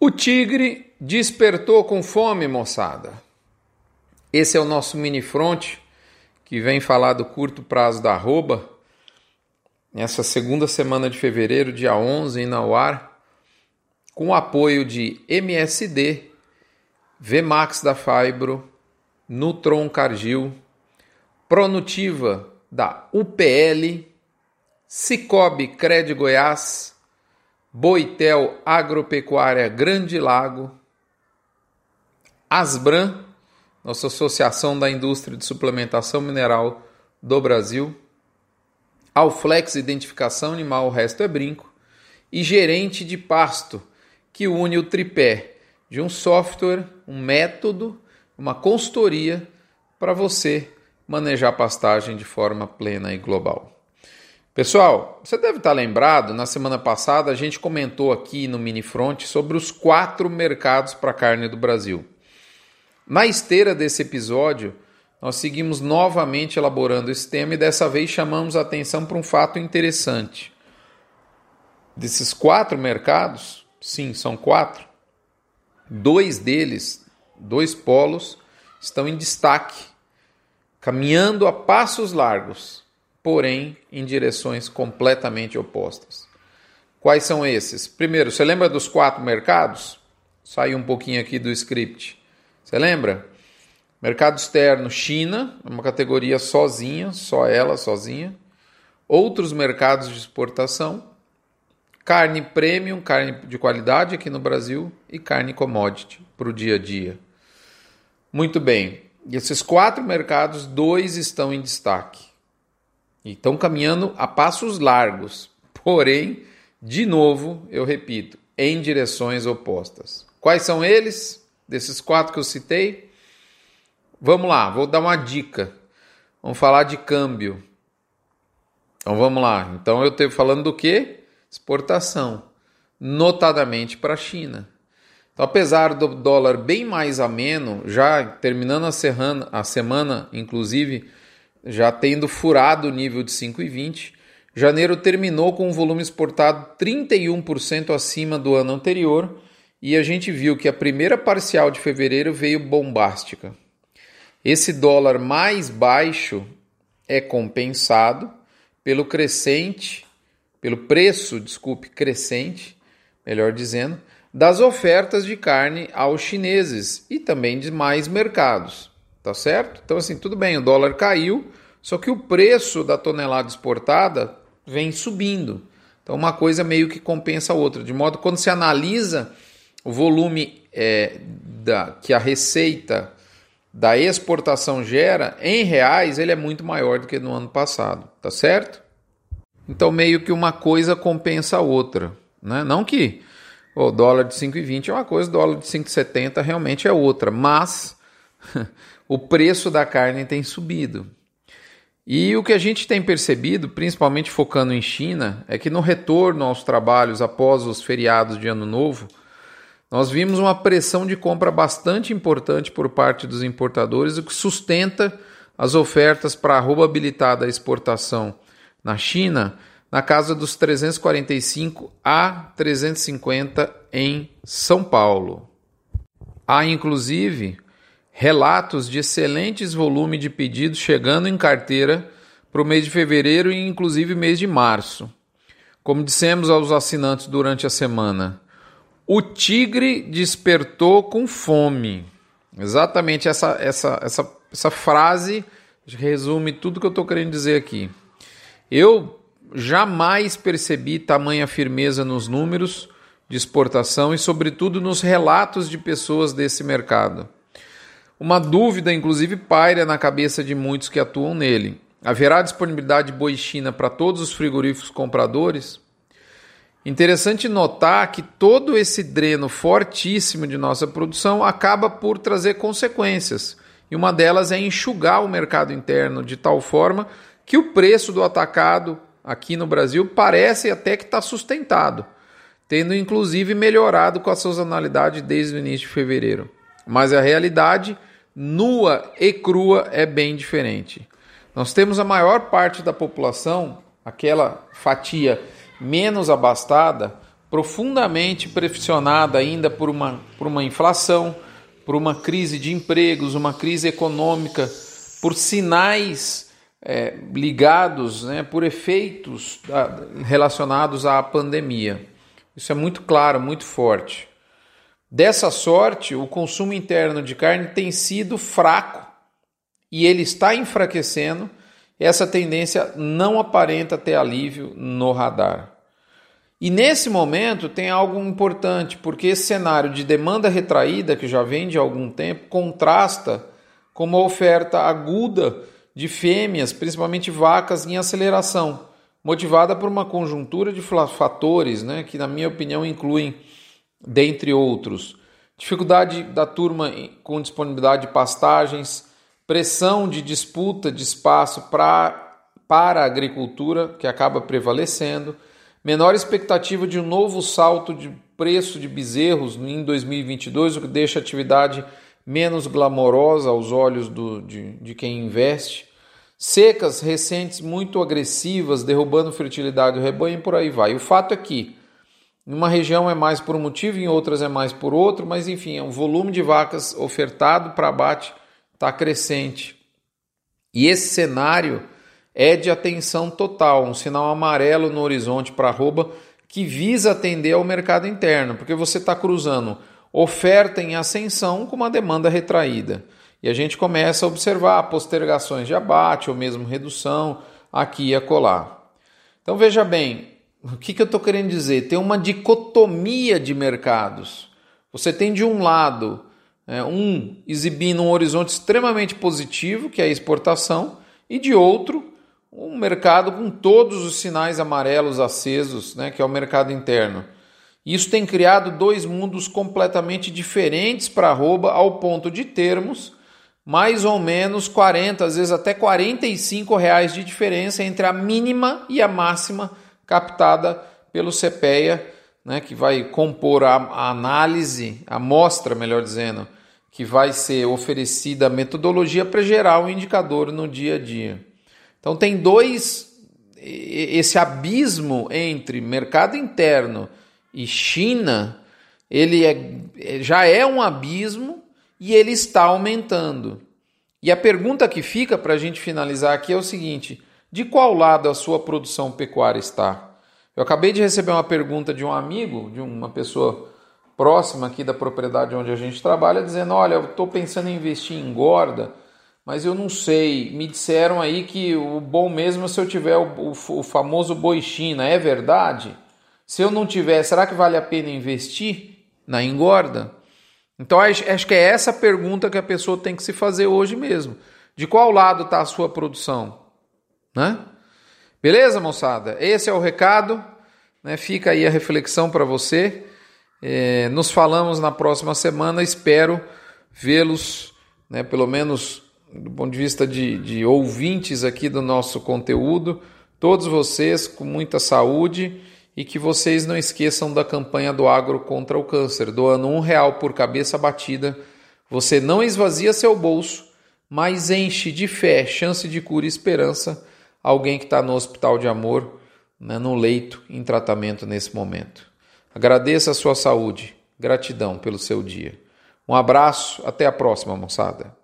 O tigre despertou com fome, moçada. Esse é o nosso mini front que vem falar do curto prazo da arroba. Nessa segunda semana de fevereiro, dia 11, na UAR, com o apoio de MSD, Vmax da Fibro, Nutron Cargil, Pronutiva da UPL, Cicobi Cred Goiás, Boitel Agropecuária Grande Lago, Asbran, nossa Associação da Indústria de Suplementação Mineral do Brasil, Alflex Identificação Animal, o resto é brinco, e Gerente de Pasto, que une o tripé de um software, um método, uma consultoria para você manejar pastagem de forma plena e global. Pessoal, você deve estar lembrado, na semana passada a gente comentou aqui no Mini Front sobre os quatro mercados para carne do Brasil. Na esteira desse episódio, nós seguimos novamente elaborando esse tema e dessa vez chamamos a atenção para um fato interessante. Desses quatro mercados, sim, são quatro, dois deles, dois polos, estão em destaque, caminhando a passos largos porém em direções completamente opostas. Quais são esses? Primeiro, você lembra dos quatro mercados? Saiu um pouquinho aqui do script. Você lembra? Mercado externo, China, uma categoria sozinha, só ela sozinha. Outros mercados de exportação, carne premium, carne de qualidade aqui no Brasil e carne commodity para o dia a dia. Muito bem, e esses quatro mercados, dois estão em destaque. Estão caminhando a passos largos, porém, de novo, eu repito, em direções opostas. Quais são eles? Desses quatro que eu citei? Vamos lá, vou dar uma dica. Vamos falar de câmbio. Então vamos lá. Então eu estou falando do que? Exportação, notadamente para a China. Então, apesar do dólar bem mais ameno, já terminando a, serrana, a semana, inclusive, já tendo furado o nível de 5,20. Janeiro terminou com um volume exportado 31% acima do ano anterior e a gente viu que a primeira parcial de fevereiro veio bombástica. Esse dólar mais baixo é compensado pelo crescente, pelo preço, desculpe, crescente, melhor dizendo, das ofertas de carne aos chineses e também de mais mercados tá certo? Então, assim, tudo bem, o dólar caiu, só que o preço da tonelada exportada vem subindo. Então, uma coisa meio que compensa a outra. De modo que quando se analisa o volume é, da, que a receita da exportação gera, em reais, ele é muito maior do que no ano passado, tá certo? Então, meio que uma coisa compensa a outra. Né? Não que o dólar de 5,20 é uma coisa, o dólar de 5,70 realmente é outra, mas o preço da carne tem subido. E o que a gente tem percebido, principalmente focando em China, é que no retorno aos trabalhos após os feriados de Ano Novo, nós vimos uma pressão de compra bastante importante por parte dos importadores, o que sustenta as ofertas para a arroba habilitada exportação na China na casa dos 345 a 350 em São Paulo. Há inclusive relatos de excelentes volumes de pedidos chegando em carteira para o mês de fevereiro e inclusive mês de março. Como dissemos aos assinantes durante a semana, o tigre despertou com fome. Exatamente essa, essa, essa, essa frase resume tudo que eu estou querendo dizer aqui. Eu jamais percebi tamanha firmeza nos números de exportação e, sobretudo, nos relatos de pessoas desse mercado. Uma dúvida, inclusive, paira na cabeça de muitos que atuam nele. Haverá disponibilidade de boi China para todos os frigoríficos compradores? Interessante notar que todo esse dreno fortíssimo de nossa produção acaba por trazer consequências, e uma delas é enxugar o mercado interno de tal forma que o preço do atacado aqui no Brasil parece até que está sustentado, tendo inclusive melhorado com a sazonalidade desde o início de fevereiro. Mas a realidade nua e crua é bem diferente. Nós temos a maior parte da população, aquela fatia menos abastada, profundamente pressionada ainda por uma, por uma inflação, por uma crise de empregos, uma crise econômica, por sinais é, ligados, né, por efeitos relacionados à pandemia. Isso é muito claro, muito forte. Dessa sorte, o consumo interno de carne tem sido fraco e ele está enfraquecendo. Essa tendência não aparenta ter alívio no radar. E nesse momento tem algo importante, porque esse cenário de demanda retraída, que já vem de algum tempo, contrasta com uma oferta aguda de fêmeas, principalmente vacas, em aceleração, motivada por uma conjuntura de fatores, né, que, na minha opinião, incluem, dentre outros, dificuldade da turma com disponibilidade de pastagens, pressão de disputa de espaço pra, para a agricultura, que acaba prevalecendo menor expectativa de um novo salto de preço de bezerros em 2022, o que deixa a atividade menos glamourosa aos olhos do, de, de quem investe. Secas recentes muito agressivas, derrubando fertilidade do rebanho e por aí vai. O fato é que em uma região é mais por um motivo, em outras é mais por outro, mas enfim, o volume de vacas ofertado para abate está crescente. E esse cenário é de atenção total, um sinal amarelo no horizonte para arroba que visa atender ao mercado interno, porque você está cruzando oferta em ascensão com uma demanda retraída. E a gente começa a observar postergações de abate ou mesmo redução aqui e acolá. Então veja bem, o que, que eu estou querendo dizer? Tem uma dicotomia de mercados. Você tem de um lado é, um exibindo um horizonte extremamente positivo, que é a exportação, e de outro um mercado com todos os sinais amarelos acesos, né, que é o mercado interno. Isso tem criado dois mundos completamente diferentes para a arroba, ao ponto de termos mais ou menos 40, às vezes até 45 reais de diferença entre a mínima e a máxima captada pelo CPEA, né, que vai compor a, a análise, a amostra, melhor dizendo, que vai ser oferecida a metodologia para gerar o indicador no dia a dia. Então tem dois esse abismo entre mercado interno e China, ele é, já é um abismo e ele está aumentando. E a pergunta que fica para a gente finalizar aqui é o seguinte: de qual lado a sua produção pecuária está? Eu acabei de receber uma pergunta de um amigo, de uma pessoa próxima aqui da propriedade onde a gente trabalha, dizendo: Olha, eu estou pensando em investir em engorda mas eu não sei. Me disseram aí que o bom mesmo é se eu tiver o, o, o famoso boi China. É verdade? Se eu não tiver, será que vale a pena investir na engorda? Então acho que é essa pergunta que a pessoa tem que se fazer hoje mesmo. De qual lado está a sua produção? Né? Beleza, moçada? Esse é o recado. Né? Fica aí a reflexão para você. É, nos falamos na próxima semana. Espero vê-los, né, pelo menos do ponto de vista de, de ouvintes aqui do nosso conteúdo, todos vocês com muita saúde e que vocês não esqueçam da campanha do Agro contra o Câncer, doando um real por cabeça batida. Você não esvazia seu bolso, mas enche de fé, chance de cura e esperança alguém que está no hospital de amor, né, no leito, em tratamento nesse momento. Agradeça a sua saúde, gratidão pelo seu dia. Um abraço, até a próxima, moçada.